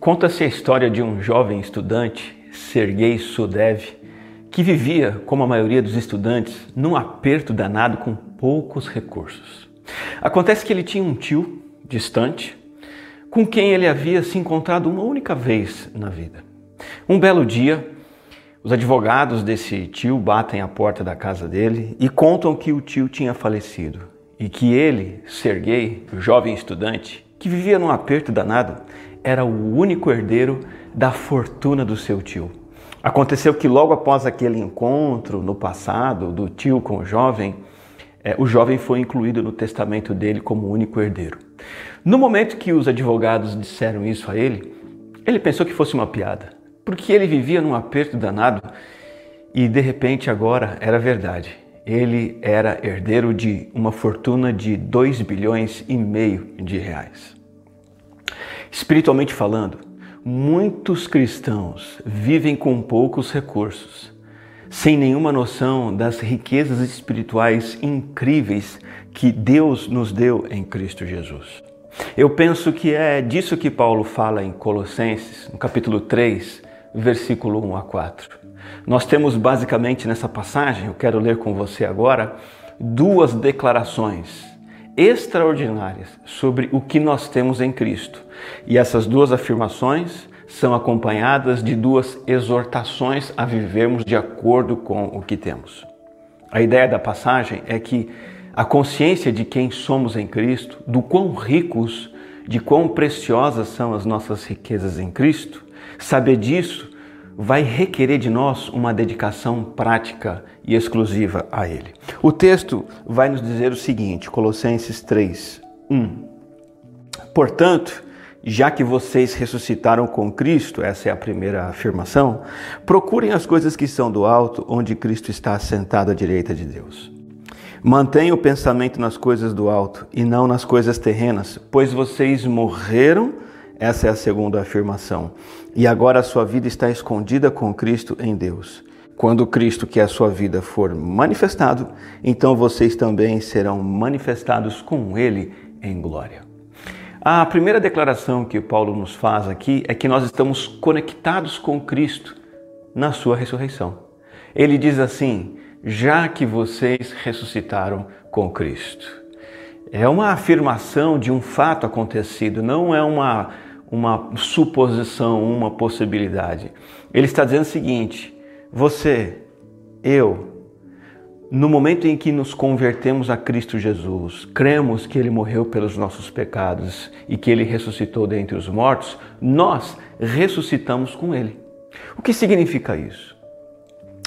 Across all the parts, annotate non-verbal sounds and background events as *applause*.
Conta-se a história de um jovem estudante, Sergei Sudev, que vivia, como a maioria dos estudantes, num aperto danado com poucos recursos. Acontece que ele tinha um tio distante, com quem ele havia se encontrado uma única vez na vida. Um belo dia, os advogados desse tio batem à porta da casa dele e contam que o tio tinha falecido e que ele, Sergei, jovem estudante, que vivia num aperto danado, era o único herdeiro da fortuna do seu tio. Aconteceu que logo após aquele encontro no passado do tio com o jovem, é, o jovem foi incluído no testamento dele como único herdeiro. No momento que os advogados disseram isso a ele, ele pensou que fosse uma piada, porque ele vivia num aperto danado e de repente agora era verdade. Ele era herdeiro de uma fortuna de 2 bilhões e meio de reais. Espiritualmente falando, muitos cristãos vivem com poucos recursos, sem nenhuma noção das riquezas espirituais incríveis que Deus nos deu em Cristo Jesus. Eu penso que é disso que Paulo fala em Colossenses, no capítulo 3, versículo 1 a 4. Nós temos basicamente nessa passagem, eu quero ler com você agora, duas declarações extraordinárias sobre o que nós temos em Cristo. E essas duas afirmações são acompanhadas de duas exortações a vivermos de acordo com o que temos. A ideia da passagem é que a consciência de quem somos em Cristo, do quão ricos, de quão preciosas são as nossas riquezas em Cristo, saber disso vai requerer de nós uma dedicação prática e exclusiva a Ele. O texto vai nos dizer o seguinte, Colossenses 3, 1. Portanto, já que vocês ressuscitaram com Cristo, essa é a primeira afirmação, procurem as coisas que são do alto, onde Cristo está assentado à direita de Deus. Mantenha o pensamento nas coisas do alto e não nas coisas terrenas, pois vocês morreram essa é a segunda afirmação. E agora a sua vida está escondida com Cristo em Deus. Quando Cristo, que é a sua vida, for manifestado, então vocês também serão manifestados com Ele em glória. A primeira declaração que Paulo nos faz aqui é que nós estamos conectados com Cristo na sua ressurreição. Ele diz assim: já que vocês ressuscitaram com Cristo. É uma afirmação de um fato acontecido, não é uma uma suposição, uma possibilidade. Ele está dizendo o seguinte: você, eu, no momento em que nos convertemos a Cristo Jesus, cremos que Ele morreu pelos nossos pecados e que Ele ressuscitou dentre os mortos, nós ressuscitamos com Ele. O que significa isso?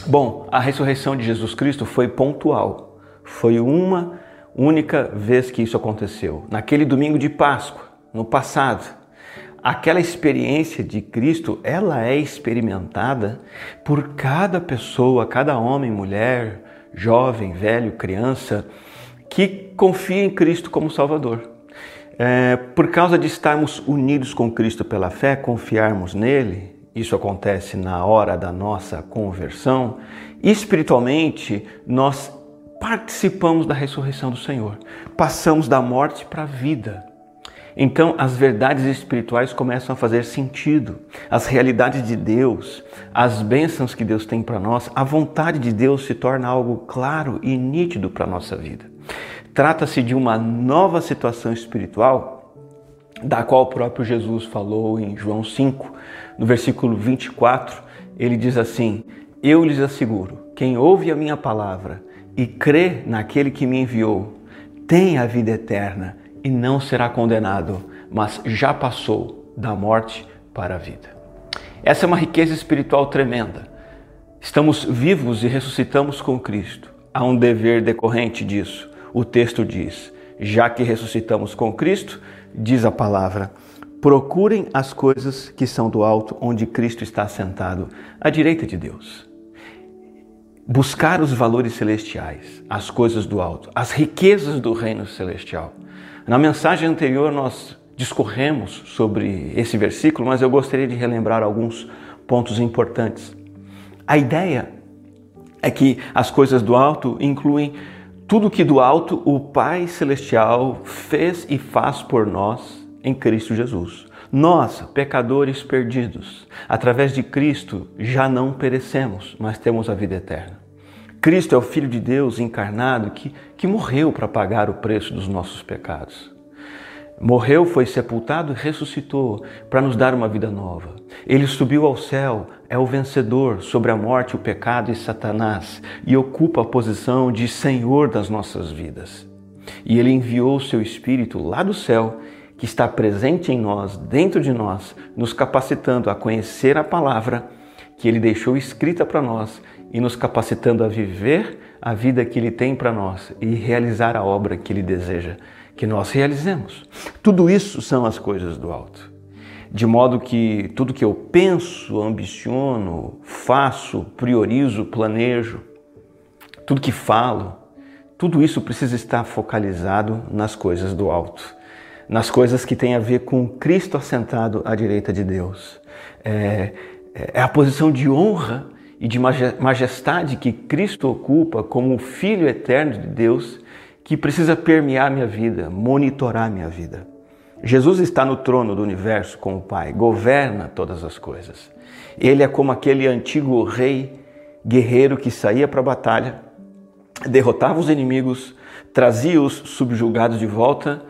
Bom, a ressurreição de Jesus Cristo foi pontual. Foi uma única vez que isso aconteceu. Naquele domingo de Páscoa, no passado aquela experiência de Cristo, ela é experimentada por cada pessoa, cada homem, mulher, jovem, velho, criança, que confia em Cristo como Salvador. É, por causa de estarmos unidos com Cristo pela fé, confiarmos nele, isso acontece na hora da nossa conversão, espiritualmente nós participamos da ressurreição do Senhor, passamos da morte para a vida. Então as verdades espirituais começam a fazer sentido. As realidades de Deus, as bênçãos que Deus tem para nós, a vontade de Deus se torna algo claro e nítido para a nossa vida. Trata-se de uma nova situação espiritual da qual o próprio Jesus falou em João 5, no versículo 24. Ele diz assim: Eu lhes asseguro, quem ouve a minha palavra e crê naquele que me enviou, tem a vida eterna e não será condenado, mas já passou da morte para a vida. Essa é uma riqueza espiritual tremenda. Estamos vivos e ressuscitamos com Cristo. Há um dever decorrente disso. O texto diz: já que ressuscitamos com Cristo, diz a palavra, procurem as coisas que são do alto, onde Cristo está sentado, à direita de Deus. Buscar os valores celestiais, as coisas do alto, as riquezas do reino celestial. Na mensagem anterior nós discorremos sobre esse versículo, mas eu gostaria de relembrar alguns pontos importantes. A ideia é que as coisas do alto incluem tudo que do alto o Pai Celestial fez e faz por nós em Cristo Jesus. Nós, pecadores perdidos, através de Cristo já não perecemos, mas temos a vida eterna. Cristo é o Filho de Deus encarnado que, que morreu para pagar o preço dos nossos pecados. Morreu, foi sepultado e ressuscitou para nos dar uma vida nova. Ele subiu ao céu, é o vencedor sobre a morte, o pecado e Satanás e ocupa a posição de Senhor das nossas vidas. E ele enviou o seu Espírito lá do céu que está presente em nós, dentro de nós, nos capacitando a conhecer a palavra que ele deixou escrita para nós e nos capacitando a viver a vida que ele tem para nós e realizar a obra que ele deseja que nós realizemos. Tudo isso são as coisas do alto. De modo que tudo que eu penso, ambiciono, faço, priorizo, planejo, tudo que falo, tudo isso precisa estar focalizado nas coisas do alto nas coisas que têm a ver com Cristo assentado à direita de Deus. É, é a posição de honra e de majestade que Cristo ocupa como o Filho eterno de Deus que precisa permear minha vida, monitorar minha vida. Jesus está no trono do universo com o Pai, governa todas as coisas. Ele é como aquele antigo rei guerreiro que saía para a batalha, derrotava os inimigos, trazia os subjugados de volta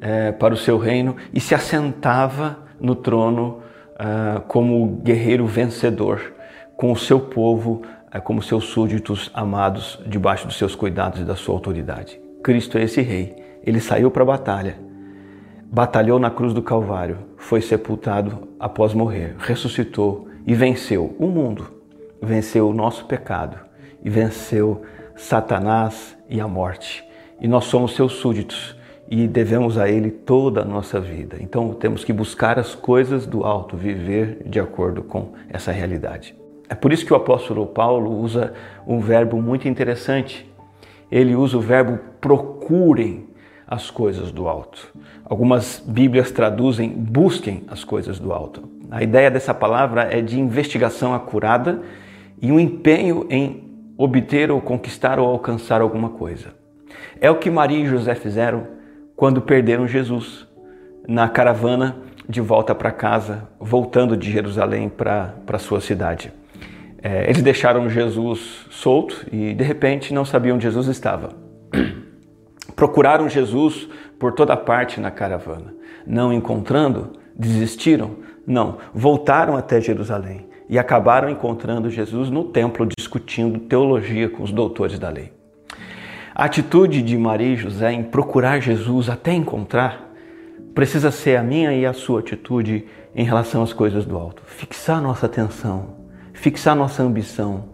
é, para o seu reino e se assentava no trono uh, como guerreiro vencedor, com o seu povo uh, como seus súditos amados debaixo dos seus cuidados e da sua autoridade. Cristo é esse rei. Ele saiu para a batalha, batalhou na cruz do Calvário, foi sepultado após morrer, ressuscitou e venceu o mundo, venceu o nosso pecado e venceu Satanás e a morte. E nós somos seus súditos e devemos a Ele toda a nossa vida. Então temos que buscar as coisas do alto, viver de acordo com essa realidade. É por isso que o apóstolo Paulo usa um verbo muito interessante. Ele usa o verbo procurem as coisas do alto. Algumas Bíblias traduzem busquem as coisas do alto. A ideia dessa palavra é de investigação acurada e um empenho em obter ou conquistar ou alcançar alguma coisa. É o que Maria e José fizeram quando perderam Jesus na caravana de volta para casa, voltando de Jerusalém para sua cidade. É, eles deixaram Jesus solto e de repente não sabiam onde Jesus estava. *clears throat* Procuraram Jesus por toda parte na caravana. Não encontrando, desistiram? Não, voltaram até Jerusalém e acabaram encontrando Jesus no templo discutindo teologia com os doutores da lei. A atitude de Maria e José em procurar Jesus até encontrar precisa ser a minha e a sua atitude em relação às coisas do alto. Fixar nossa atenção, fixar nossa ambição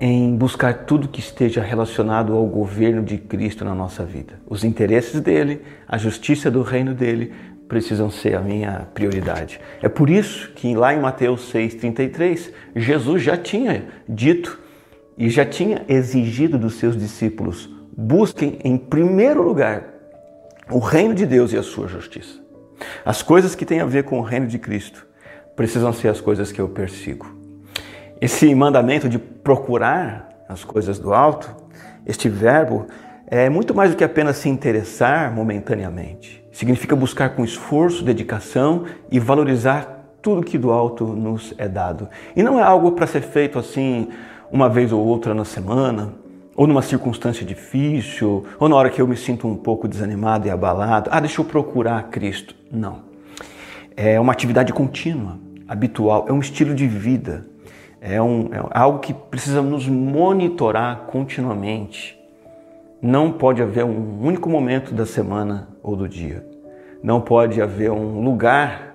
em buscar tudo que esteja relacionado ao governo de Cristo na nossa vida. Os interesses dele, a justiça do reino dele precisam ser a minha prioridade. É por isso que lá em Mateus 6:33, Jesus já tinha dito e já tinha exigido dos seus discípulos busquem em primeiro lugar o reino de Deus e a sua justiça. As coisas que têm a ver com o reino de Cristo precisam ser as coisas que eu persigo. Esse mandamento de procurar as coisas do alto, este verbo, é muito mais do que apenas se interessar momentaneamente. Significa buscar com esforço, dedicação e valorizar tudo que do alto nos é dado. E não é algo para ser feito assim uma vez ou outra na semana, ou numa circunstância difícil, ou na hora que eu me sinto um pouco desanimado e abalado, ah, deixa eu procurar Cristo. Não. É uma atividade contínua, habitual, é um estilo de vida, é, um, é algo que precisa nos monitorar continuamente. Não pode haver um único momento da semana ou do dia. Não pode haver um lugar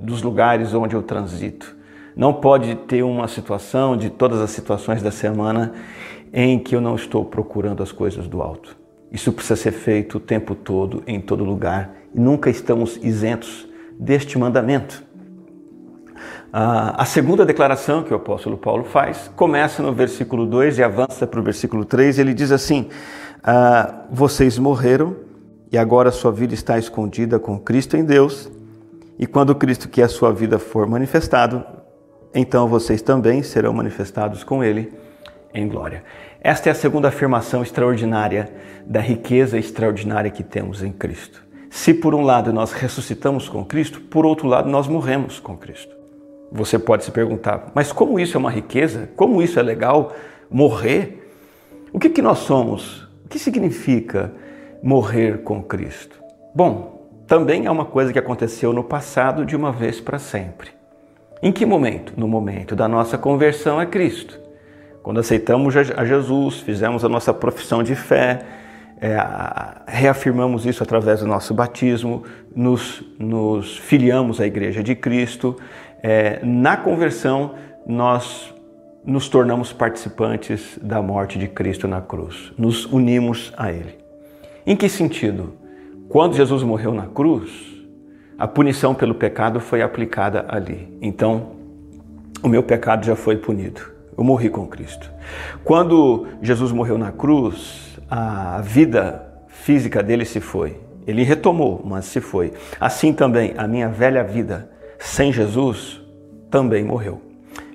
dos lugares onde eu transito. Não pode ter uma situação de todas as situações da semana em que eu não estou procurando as coisas do alto. Isso precisa ser feito o tempo todo, em todo lugar. Nunca estamos isentos deste mandamento. A segunda declaração que o apóstolo Paulo faz começa no versículo 2 e avança para o versículo 3. Ele diz assim: ah, Vocês morreram e agora sua vida está escondida com Cristo em Deus. E quando Cristo, que é a sua vida, for manifestado, então vocês também serão manifestados com Ele em glória. Esta é a segunda afirmação extraordinária da riqueza extraordinária que temos em Cristo. Se por um lado nós ressuscitamos com Cristo, por outro lado nós morremos com Cristo. Você pode se perguntar, mas como isso é uma riqueza? Como isso é legal? Morrer? O que, que nós somos? O que significa morrer com Cristo? Bom, também é uma coisa que aconteceu no passado de uma vez para sempre. Em que momento? No momento da nossa conversão a Cristo. Quando aceitamos a Jesus, fizemos a nossa profissão de fé, é, reafirmamos isso através do nosso batismo, nos, nos filiamos à Igreja de Cristo. É, na conversão, nós nos tornamos participantes da morte de Cristo na cruz, nos unimos a Ele. Em que sentido? Quando Jesus morreu na cruz, a punição pelo pecado foi aplicada ali. Então, o meu pecado já foi punido. Eu morri com Cristo. Quando Jesus morreu na cruz, a vida física dele se foi. Ele retomou, mas se foi. Assim também, a minha velha vida sem Jesus também morreu.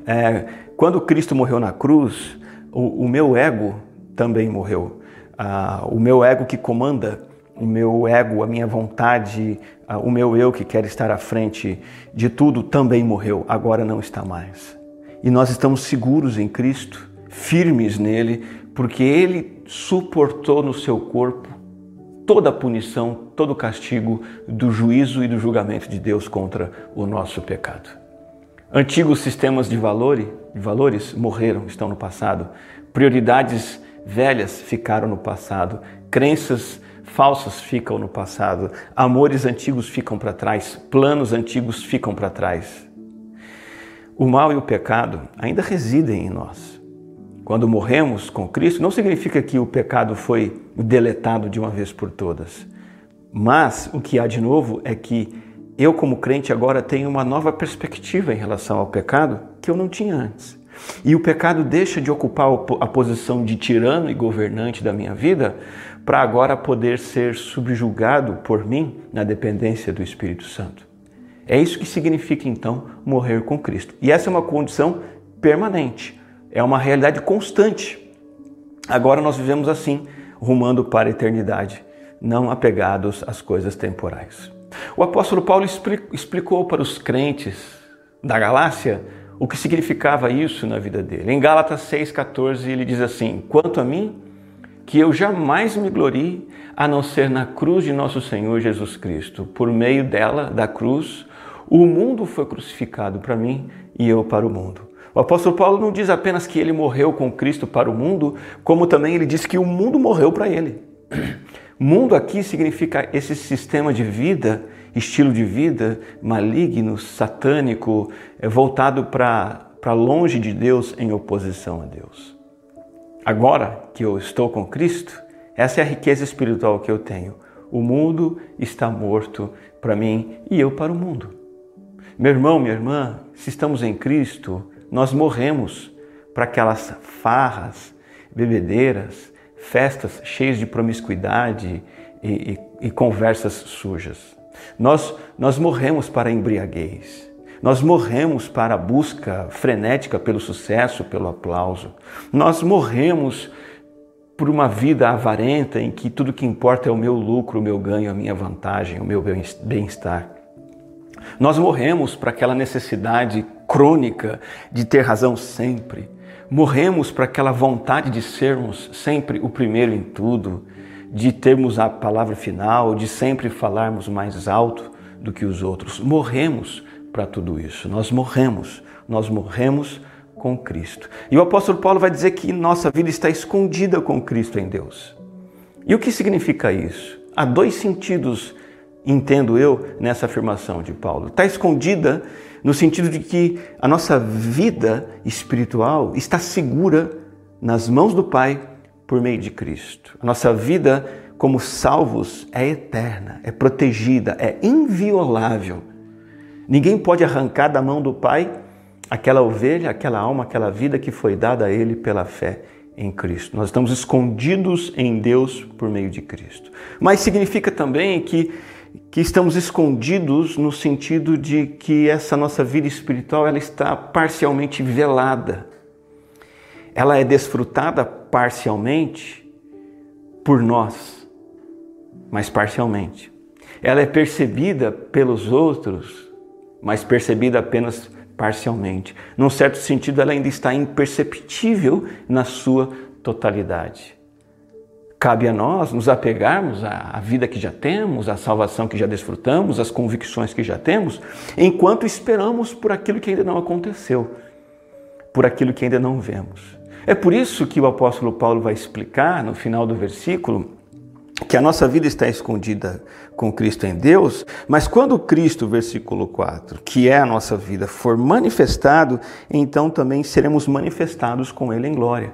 É, quando Cristo morreu na cruz, o, o meu ego também morreu. Ah, o meu ego que comanda, o meu ego, a minha vontade, ah, o meu eu que quer estar à frente de tudo também morreu, agora não está mais. E nós estamos seguros em Cristo, firmes nele, porque ele suportou no seu corpo toda a punição, todo o castigo do juízo e do julgamento de Deus contra o nosso pecado. Antigos sistemas de, de valores morreram, estão no passado. Prioridades velhas ficaram no passado. Crenças falsas ficam no passado. Amores antigos ficam para trás. Planos antigos ficam para trás. O mal e o pecado ainda residem em nós. Quando morremos com Cristo, não significa que o pecado foi deletado de uma vez por todas. Mas o que há de novo é que eu, como crente, agora tenho uma nova perspectiva em relação ao pecado que eu não tinha antes. E o pecado deixa de ocupar a posição de tirano e governante da minha vida para agora poder ser subjugado por mim na dependência do Espírito Santo. É isso que significa então morrer com Cristo. E essa é uma condição permanente, é uma realidade constante. Agora nós vivemos assim, rumando para a eternidade, não apegados às coisas temporais. O apóstolo Paulo explicou para os crentes da Galácia o que significava isso na vida dele. Em Gálatas 6,14 ele diz assim: Quanto a mim, que eu jamais me glorie a não ser na cruz de nosso Senhor Jesus Cristo. Por meio dela, da cruz, o mundo foi crucificado para mim e eu para o mundo. O apóstolo Paulo não diz apenas que ele morreu com Cristo para o mundo, como também ele diz que o mundo morreu para ele. Mundo aqui significa esse sistema de vida, estilo de vida maligno, satânico, é, voltado para longe de Deus, em oposição a Deus. Agora que eu estou com Cristo, essa é a riqueza espiritual que eu tenho. O mundo está morto para mim e eu para o mundo. Meu irmão, minha irmã, se estamos em Cristo, nós morremos para aquelas farras, bebedeiras, festas cheias de promiscuidade e, e, e conversas sujas. Nós, nós morremos para a embriaguez. Nós morremos para a busca frenética pelo sucesso, pelo aplauso. Nós morremos por uma vida avarenta em que tudo que importa é o meu lucro, o meu ganho, a minha vantagem, o meu bem-estar. Nós morremos para aquela necessidade crônica de ter razão sempre morremos para aquela vontade de sermos sempre o primeiro em tudo, de termos a palavra final, de sempre falarmos mais alto do que os outros. Morremos para tudo isso. Nós morremos. Nós morremos com Cristo. E o apóstolo Paulo vai dizer que nossa vida está escondida com Cristo em Deus. E o que significa isso? Há dois sentidos, entendo eu, nessa afirmação de Paulo. Está escondida no sentido de que a nossa vida espiritual está segura nas mãos do Pai por meio de Cristo. A nossa vida como salvos é eterna, é protegida, é inviolável. Ninguém pode arrancar da mão do Pai aquela ovelha, aquela alma, aquela vida que foi dada a Ele pela fé em Cristo. Nós estamos escondidos em Deus por meio de Cristo. Mas significa também que que estamos escondidos no sentido de que essa nossa vida espiritual ela está parcialmente velada. Ela é desfrutada parcialmente por nós, mas parcialmente. Ela é percebida pelos outros, mas percebida apenas parcialmente. Num certo sentido, ela ainda está imperceptível na sua totalidade. Cabe a nós nos apegarmos à vida que já temos, à salvação que já desfrutamos, às convicções que já temos, enquanto esperamos por aquilo que ainda não aconteceu, por aquilo que ainda não vemos. É por isso que o apóstolo Paulo vai explicar no final do versículo que a nossa vida está escondida com Cristo em Deus, mas quando Cristo, versículo 4, que é a nossa vida, for manifestado, então também seremos manifestados com Ele em glória.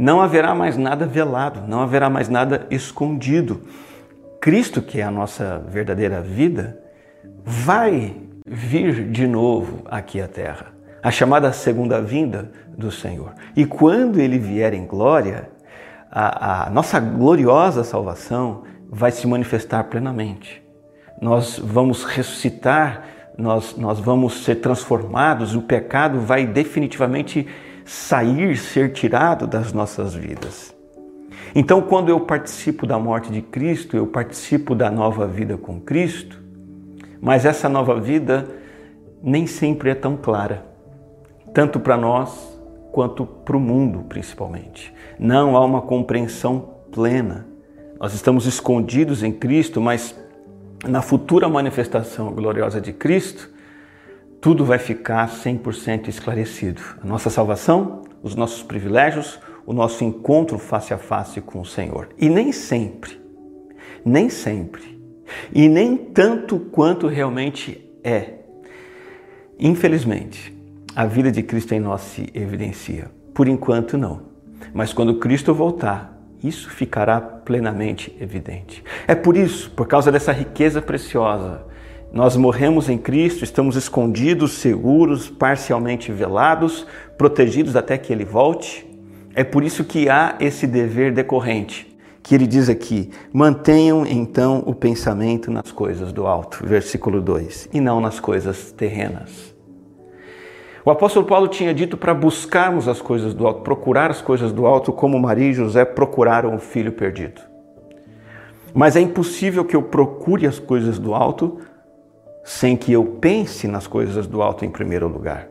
Não haverá mais nada velado, não haverá mais nada escondido. Cristo, que é a nossa verdadeira vida, vai vir de novo aqui à terra. A chamada segunda vinda do Senhor. E quando ele vier em glória, a, a nossa gloriosa salvação vai se manifestar plenamente. Nós vamos ressuscitar, nós, nós vamos ser transformados, o pecado vai definitivamente sair, ser tirado das nossas vidas. Então, quando eu participo da morte de Cristo, eu participo da nova vida com Cristo, mas essa nova vida nem sempre é tão clara, tanto para nós quanto para o mundo, principalmente. Não há uma compreensão plena. Nós estamos escondidos em Cristo, mas na futura manifestação gloriosa de Cristo, tudo vai ficar 100% esclarecido. A nossa salvação, os nossos privilégios, o nosso encontro face a face com o Senhor. E nem sempre, nem sempre, e nem tanto quanto realmente é. Infelizmente, a vida de Cristo em nós se evidencia. Por enquanto, não. Mas quando Cristo voltar, isso ficará plenamente evidente. É por isso, por causa dessa riqueza preciosa, nós morremos em Cristo, estamos escondidos, seguros, parcialmente velados, protegidos até que Ele volte. É por isso que há esse dever decorrente, que ele diz aqui: mantenham então o pensamento nas coisas do alto, versículo 2, e não nas coisas terrenas. O apóstolo Paulo tinha dito para buscarmos as coisas do alto, procurar as coisas do alto, como Maria e José procuraram o filho perdido. Mas é impossível que eu procure as coisas do alto sem que eu pense nas coisas do alto em primeiro lugar.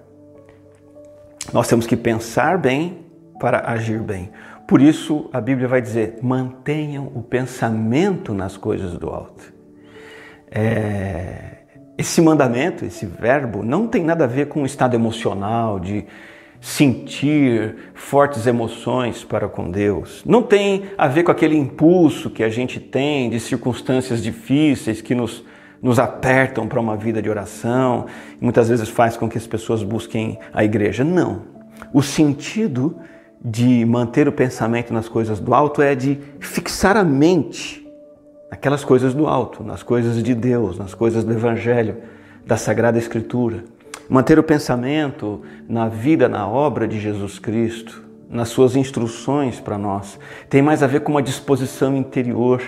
Nós temos que pensar bem para agir bem. Por isso a Bíblia vai dizer: mantenham o pensamento nas coisas do alto. É, esse mandamento, esse verbo, não tem nada a ver com o estado emocional de sentir fortes emoções para com Deus. Não tem a ver com aquele impulso que a gente tem de circunstâncias difíceis que nos, nos apertam para uma vida de oração muitas vezes faz com que as pessoas busquem a igreja. Não. O sentido de manter o pensamento nas coisas do alto é de fixar a mente naquelas coisas do alto, nas coisas de Deus, nas coisas do Evangelho, da Sagrada Escritura. Manter o pensamento na vida, na obra de Jesus Cristo, nas suas instruções para nós, tem mais a ver com uma disposição interior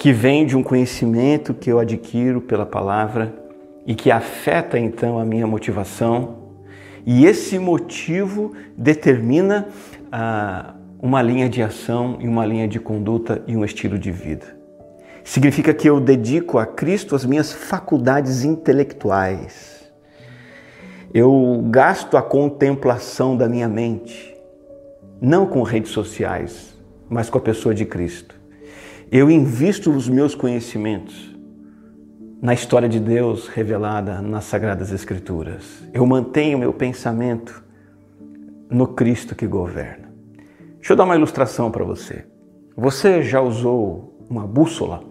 que vem de um conhecimento que eu adquiro pela palavra e que afeta então a minha motivação. E esse motivo determina a uma linha de ação e uma linha de conduta e um estilo de vida. Significa que eu dedico a Cristo as minhas faculdades intelectuais. Eu gasto a contemplação da minha mente, não com redes sociais, mas com a pessoa de Cristo. Eu invisto os meus conhecimentos na história de Deus revelada nas Sagradas Escrituras. Eu mantenho meu pensamento no Cristo que governa. Deixa eu dar uma ilustração para você. Você já usou uma bússola?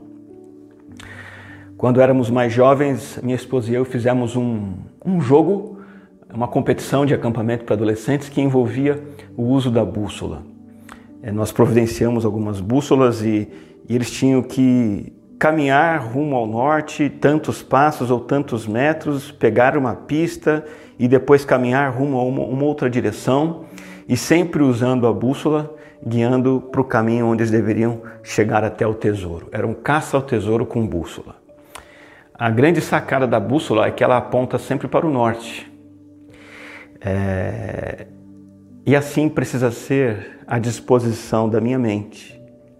Quando éramos mais jovens, minha esposa e eu fizemos um, um jogo, uma competição de acampamento para adolescentes que envolvia o uso da bússola. É, nós providenciamos algumas bússolas e, e eles tinham que caminhar rumo ao norte, tantos passos ou tantos metros, pegar uma pista e depois caminhar rumo a uma, uma outra direção e sempre usando a bússola, guiando para o caminho onde eles deveriam chegar até o tesouro. Era um caça ao tesouro com bússola. A grande sacada da bússola é que ela aponta sempre para o norte. É... E assim precisa ser a disposição da minha mente.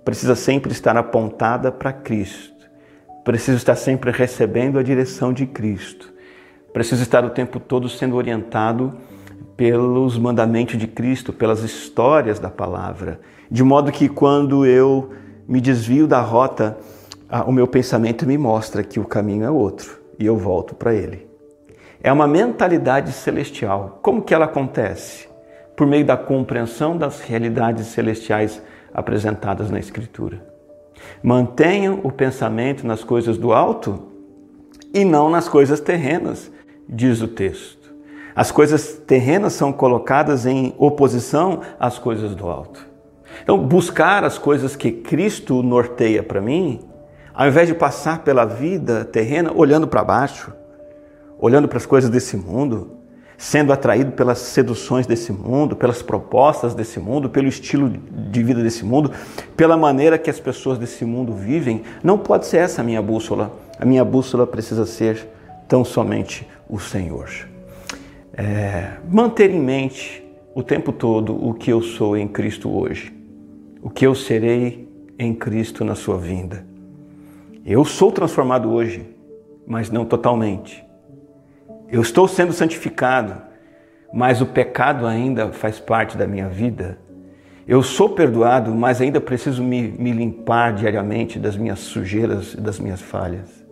Precisa sempre estar apontada para Cristo, preciso estar sempre recebendo a direção de Cristo. Preciso estar o tempo todo sendo orientado pelos mandamentos de Cristo, pelas histórias da palavra, de modo que quando eu me desvio da rota, o meu pensamento me mostra que o caminho é outro e eu volto para ele. É uma mentalidade celestial. Como que ela acontece? Por meio da compreensão das realidades celestiais apresentadas na Escritura. Mantenham o pensamento nas coisas do alto e não nas coisas terrenas, diz o texto. As coisas terrenas são colocadas em oposição às coisas do alto. Então, buscar as coisas que Cristo norteia para mim, ao invés de passar pela vida terrena olhando para baixo, olhando para as coisas desse mundo, sendo atraído pelas seduções desse mundo, pelas propostas desse mundo, pelo estilo de vida desse mundo, pela maneira que as pessoas desse mundo vivem, não pode ser essa a minha bússola. A minha bússola precisa ser tão somente o Senhor. É, manter em mente o tempo todo o que eu sou em Cristo hoje, o que eu serei em Cristo na sua vinda. Eu sou transformado hoje, mas não totalmente. Eu estou sendo santificado, mas o pecado ainda faz parte da minha vida. Eu sou perdoado, mas ainda preciso me, me limpar diariamente das minhas sujeiras e das minhas falhas.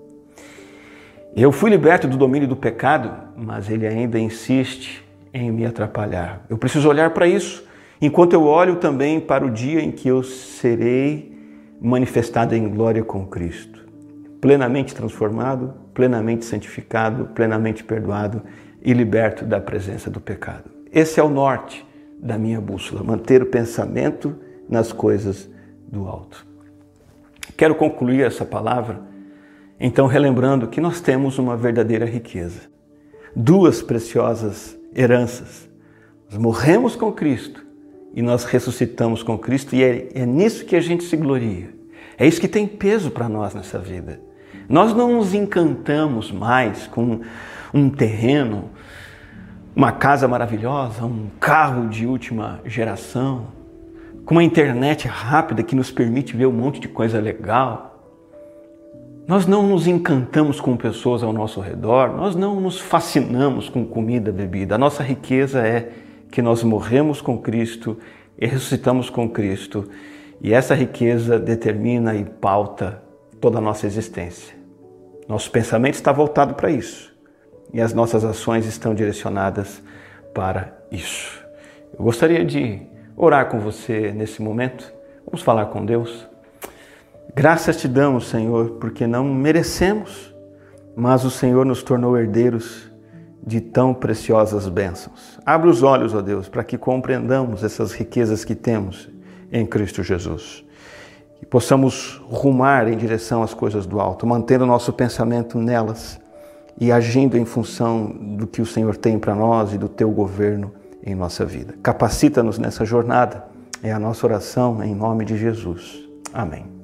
Eu fui liberto do domínio do pecado, mas ele ainda insiste em me atrapalhar. Eu preciso olhar para isso, enquanto eu olho também para o dia em que eu serei manifestado em glória com Cristo plenamente transformado, plenamente santificado, plenamente perdoado e liberto da presença do pecado. Esse é o norte da minha bússola, manter o pensamento nas coisas do alto. Quero concluir essa palavra, então, relembrando que nós temos uma verdadeira riqueza, duas preciosas heranças. Nós morremos com Cristo e nós ressuscitamos com Cristo, e é, é nisso que a gente se gloria. É isso que tem peso para nós nessa vida. Nós não nos encantamos mais com um terreno, uma casa maravilhosa, um carro de última geração, com uma internet rápida que nos permite ver um monte de coisa legal. Nós não nos encantamos com pessoas ao nosso redor, nós não nos fascinamos com comida, bebida. A nossa riqueza é que nós morremos com Cristo e ressuscitamos com Cristo, e essa riqueza determina e pauta toda a nossa existência. Nosso pensamento está voltado para isso e as nossas ações estão direcionadas para isso. Eu gostaria de orar com você nesse momento. Vamos falar com Deus. Graças te damos, Senhor, porque não merecemos, mas o Senhor nos tornou herdeiros de tão preciosas bênçãos. Abre os olhos, ó Deus, para que compreendamos essas riquezas que temos em Cristo Jesus que possamos rumar em direção às coisas do alto, mantendo o nosso pensamento nelas e agindo em função do que o Senhor tem para nós e do teu governo em nossa vida. Capacita-nos nessa jornada, é a nossa oração em nome de Jesus. Amém.